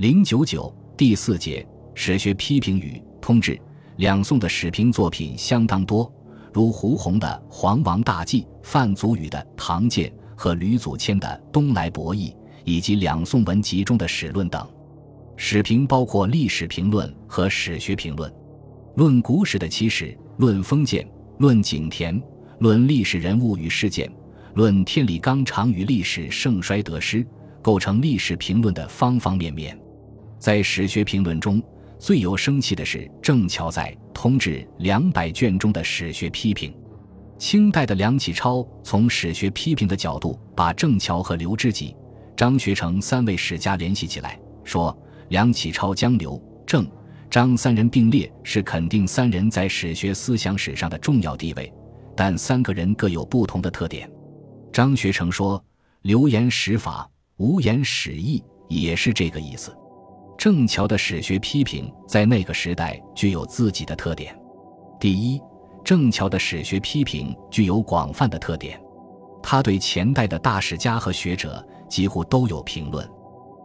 零九九第四节史学批评与通志。两宋的史评作品相当多，如胡宏的《黄王大计》，范祖禹的《唐鉴》和吕祖谦的《东来博弈》，以及两宋文集中的史论等。史评包括历史评论和史学评论，论古史的起始，论封建，论景田，论历史人物与事件，论天理纲常与历史盛衰得失，构成历史评论的方方面面。在史学评论中，最有生气的是郑桥在《通志》两百卷中的史学批评。清代的梁启超从史学批评的角度，把郑桥和刘知几、张学成三位史家联系起来，说。梁启超将刘、郑、张三人并列，是肯定三人在史学思想史上的重要地位，但三个人各有不同的特点。张学成说：“刘言史法，无言史义”，也是这个意思。郑桥的史学批评在那个时代具有自己的特点。第一，郑桥的史学批评具有广泛的特点，他对前代的大史家和学者几乎都有评论，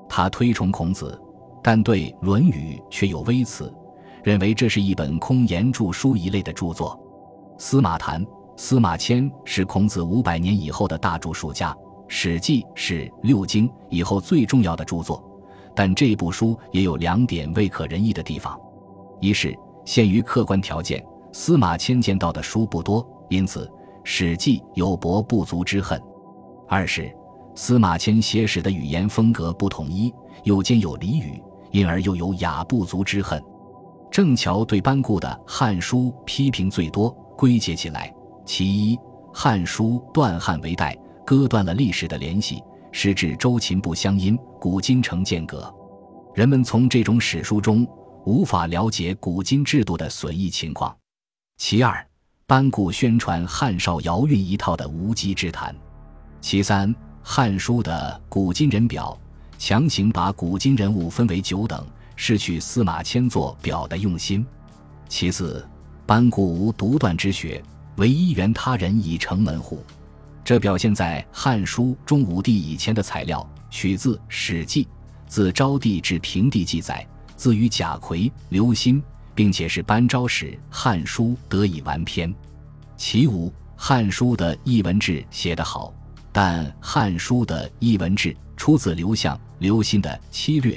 他推崇孔子。但对《论语》却有微词，认为这是一本空言著书一类的著作。司马谈、司马迁是孔子五百年以后的大著述家，《史记》是六经以后最重要的著作。但这部书也有两点未可人意的地方：一是限于客观条件，司马迁见到的书不多，因此《史记》有博不足之恨；二是司马迁写史的语言风格不统一，又兼有俚语。因而又有雅不足之恨。郑桥对班固的《汉书》批评最多，归结起来：其一，《汉书》断汉为代，割断了历史的联系，使至周秦不相因，古今成间隔。人们从这种史书中无法了解古今制度的损益情况。其二，班固宣传汉少尧运一套的无稽之谈。其三，《汉书》的古今人表。强行把古今人物分为九等，失去司马迁作表的用心。其次，班固无独断之学，唯一援他人以成门户，这表现在《汉书》中武帝以前的材料取自《史记》，自昭帝至平帝记载，自于贾逵、刘歆，并且是班昭使《汉书》得以完篇。其五，《汉书》的译文志写得好，但《汉书》的译文志。出自刘向、刘歆的《七略》，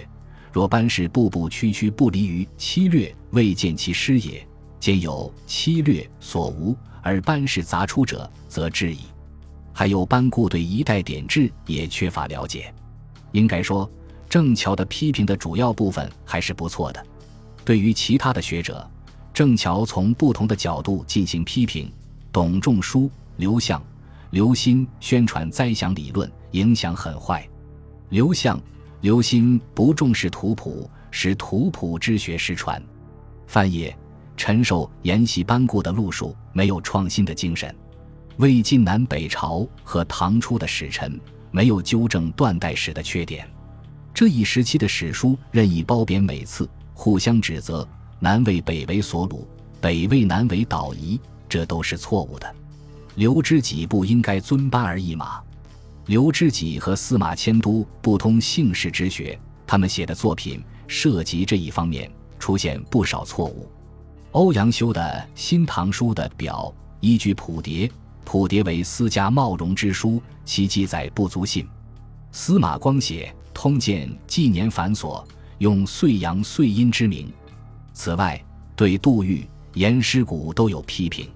若班氏步步曲曲不离于《七略》，未见其师也。兼有《七略》所无，而班氏杂出者，则知矣。还有班固对一代典制也缺乏了解。应该说，郑桥的批评的主要部分还是不错的。对于其他的学者，郑桥从不同的角度进行批评。董仲舒、刘向、刘歆宣传灾祥理论，影响很坏。刘向、刘歆不重视图谱，使图谱之学失传。范晔、陈寿沿袭班固的路数，没有创新的精神。魏晋南北朝和唐初的使臣，没有纠正断代史的缺点。这一时期的史书任意褒贬每次，互相指责，南魏北为所虏，北魏南为岛夷，这都是错误的。刘知己不应该尊班而易马。刘知己和司马迁都不通姓氏之学，他们写的作品涉及这一方面，出现不少错误。欧阳修的《新唐书》的表依据谱牒，谱牒为私家茂荣之书，其记载不足信。司马光写《通鉴》纪年繁琐，用岁阳岁阴之名。此外，对杜预、颜师古都有批评。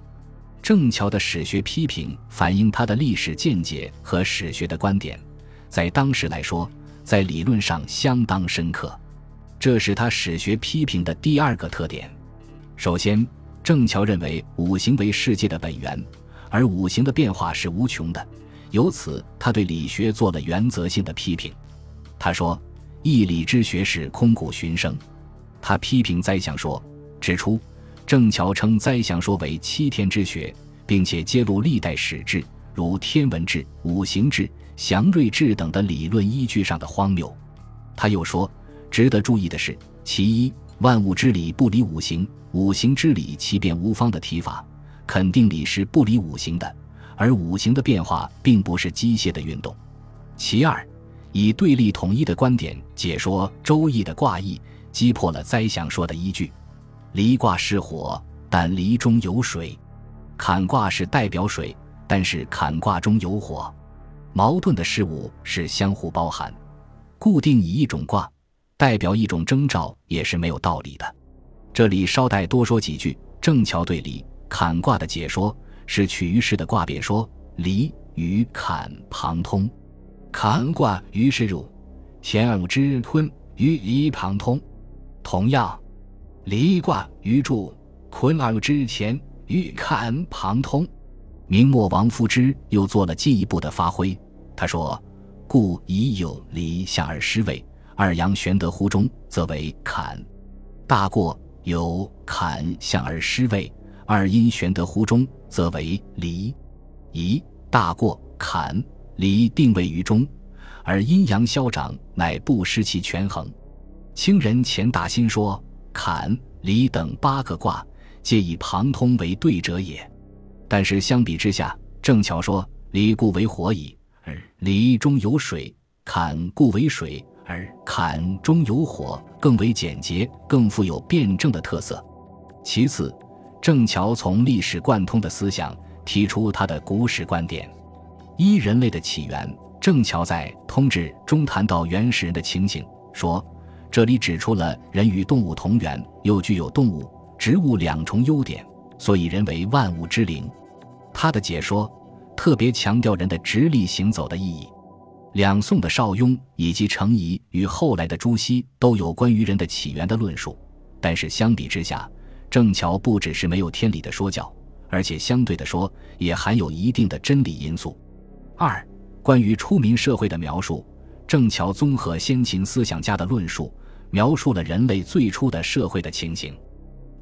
郑桥的史学批评反映他的历史见解和史学的观点，在当时来说，在理论上相当深刻。这是他史学批评的第二个特点。首先，郑桥认为五行为世界的本源，而五行的变化是无穷的，由此他对理学做了原则性的批评。他说：“义理之学是空谷寻声。”他批评灾象说，指出。郑桥称灾祥说为七天之学，并且揭露历代史志，如天文志、五行志、祥瑞志等的理论依据上的荒谬。他又说，值得注意的是，其一，万物之理不离五行，五行之理其变无方的提法，肯定理是不离五行的，而五行的变化并不是机械的运动。其二，以对立统一的观点解说《周易》的卦意，击破了灾祥说的依据。离卦是火，但离中有水；坎卦是代表水，但是坎卦中有火。矛盾的事物是相互包含，固定以一种卦代表一种征兆也是没有道理的。这里稍带多说几句。正巧对离坎卦的解说是取于氏的卦变说，离与坎旁通。坎卦于是入，乾而之坤与离旁通。同样，离卦于柱，坤而之乾与坎旁通。明末王夫之又做了进一步的发挥，他说：“故已有离相而失位，二阳玄德乎中，则为坎。大过有坎相而失位，二阴玄德乎中，则为离。宜大过坎离定位于中，而阴阳消长，乃不失其权衡。清人钱大新说：坎离等八个卦，皆以旁通为对者也。”但是相比之下，正巧说离故为火矣，而离中有水；坎故为水，而坎中有火，更为简洁，更富有辩证的特色。其次，郑桥从历史贯通的思想提出他的古史观点。一人类的起源，郑桥在《通志》中谈到原始人的情形，说这里指出了人与动物同源，又具有动物、植物两重优点，所以人为万物之灵。他的解说特别强调人的直立行走的意义。两宋的邵雍以及程颐与后来的朱熹都有关于人的起源的论述，但是相比之下，郑桥不只是没有天理的说教，而且相对的说也含有一定的真理因素。二、关于出民社会的描述，郑桥综合先秦思想家的论述，描述了人类最初的社会的情形。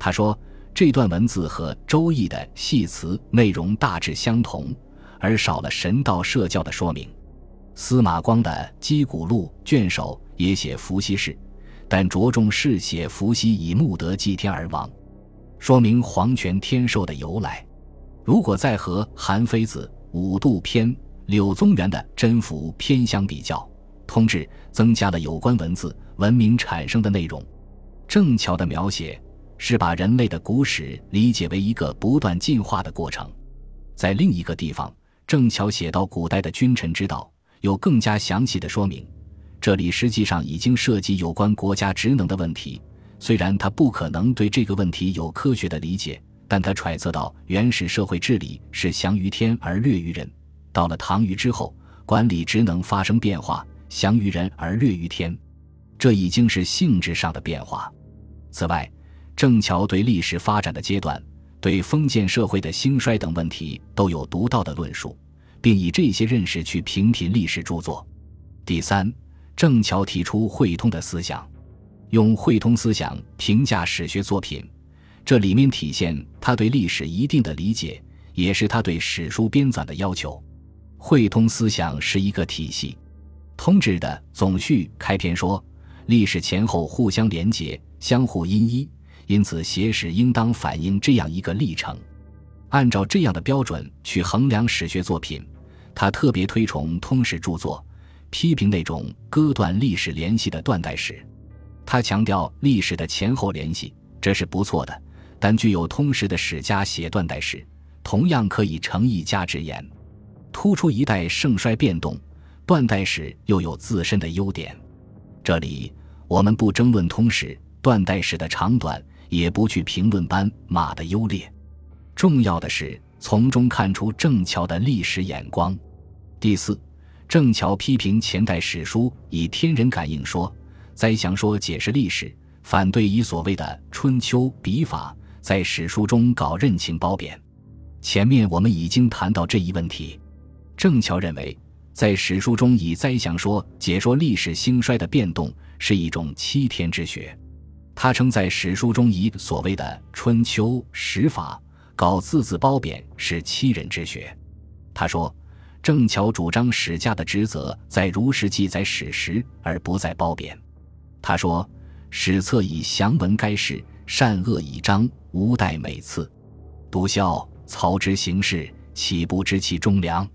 他说。这段文字和《周易》的系辞内容大致相同，而少了神道社教的说明。司马光的《击鼓录》卷首也写伏羲氏，但着重是写伏羲以木德祭天而亡，说明皇权天授的由来。如果再和韩非子《五度篇》、柳宗元的《真符篇》相比较，通志增加了有关文字文明产生的内容。正巧的描写。是把人类的古史理解为一个不断进化的过程。在另一个地方，正巧写到古代的君臣之道，有更加详细的说明。这里实际上已经涉及有关国家职能的问题。虽然他不可能对这个问题有科学的理解，但他揣测到原始社会治理是降于天而略于人。到了唐虞之后，管理职能发生变化，降于人而略于天，这已经是性质上的变化。此外，郑桥对历史发展的阶段、对封建社会的兴衰等问题都有独到的论述，并以这些认识去评品历史著作。第三，郑桥提出汇通的思想，用汇通思想评价史学作品，这里面体现他对历史一定的理解，也是他对史书编纂的要求。汇通思想是一个体系，通志的总序开篇说：“历史前后互相连结，相互因依。”因此，写史应当反映这样一个历程，按照这样的标准去衡量史学作品。他特别推崇通史著作，批评那种割断历史联系的断代史。他强调历史的前后联系，这是不错的。但具有通识的史家写断代史，同样可以成一家之言，突出一代盛衰变动。断代史又有自身的优点。这里我们不争论通史断代史的长短。也不去评论斑马的优劣，重要的是从中看出郑桥的历史眼光。第四，郑桥批评前代史书以天人感应说、灾祥说解释历史，反对以所谓的春秋笔法在史书中搞认情褒贬。前面我们已经谈到这一问题。郑桥认为，在史书中以灾祥说解说历史兴衰的变动是一种欺天之学。他称在史书中以所谓的春秋史法搞字字褒贬是欺人之学。他说，郑桥主张史家的职责在如实记载史实，而不在褒贬。他说，史册以详文该事，善恶以彰，无待美次。独笑曹之行事，岂不知其忠良？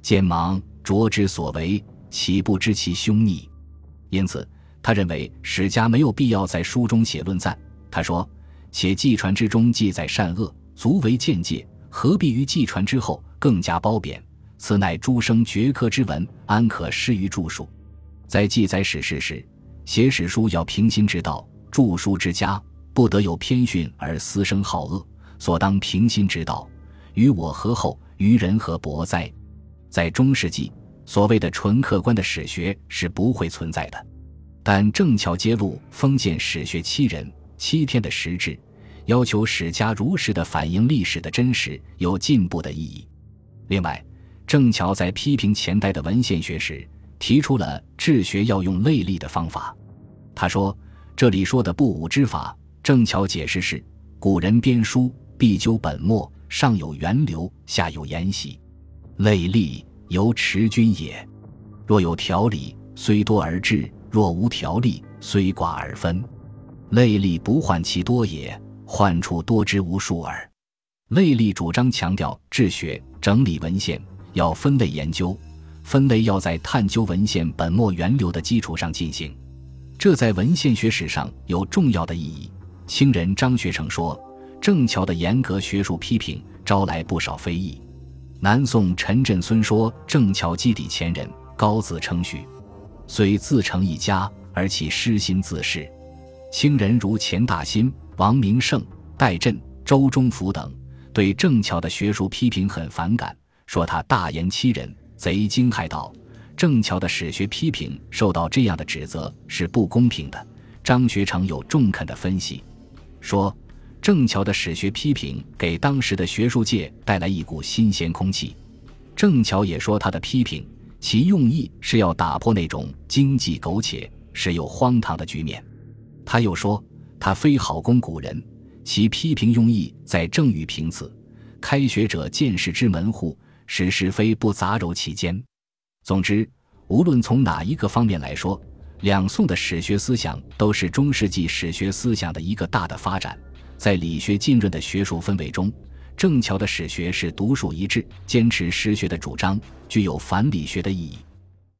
见盲卓之所为，岂不知其凶逆？因此，他认为史家没有必要在书中写论赞。他说：“且纪传之中记载善恶，足为见解，何必于纪传之后更加褒贬？此乃诸生绝科之文，安可施于著述？在记载史事时，写史书要平心之道，著书之家不得有偏训而私生好恶，所当平心之道，与我何厚？于人何薄哉？在中世纪。”所谓的纯客观的史学是不会存在的，但正巧揭露封建史学欺人欺天的实质，要求史家如实的反映历史的真实，有进步的意义。另外，正巧在批评前代的文献学时，提出了治学要用类例的方法。他说：“这里说的不武之法，正巧解释是古人编书必究本末，上有源流，下有沿袭，类例。”由持君也，若有条理，虽多而治；若无条理，虽寡而分。类例不患其多也，患处多之无数耳。类例主张强调治学整理文献要分类研究，分类要在探究文献本末源流的基础上进行，这在文献学史上有重要的意义。清人张学成说：“郑桥的严格学术批评招来不少非议。”南宋陈振孙说：“郑桥基底前人，高自称许，虽自成一家，而其失心自恃。清人如钱大新、王明胜、戴震、周忠福等，对郑桥的学术批评很反感，说他大言欺人，贼惊骇道。郑桥的史学批评受到这样的指责是不公平的。张学成有中肯的分析，说。”郑桥的史学批评给当时的学术界带来一股新鲜空气。郑桥也说，他的批评其用意是要打破那种经济苟且、时有荒唐的局面。他又说，他非好攻古人，其批评用意在正与平次，开学者见识之门户，使是非不杂糅其间。总之，无论从哪一个方面来说，两宋的史学思想都是中世纪史学思想的一个大的发展。在理学浸润的学术氛围中，郑桥的史学是独树一帜，坚持实学的主张，具有反理学的意义。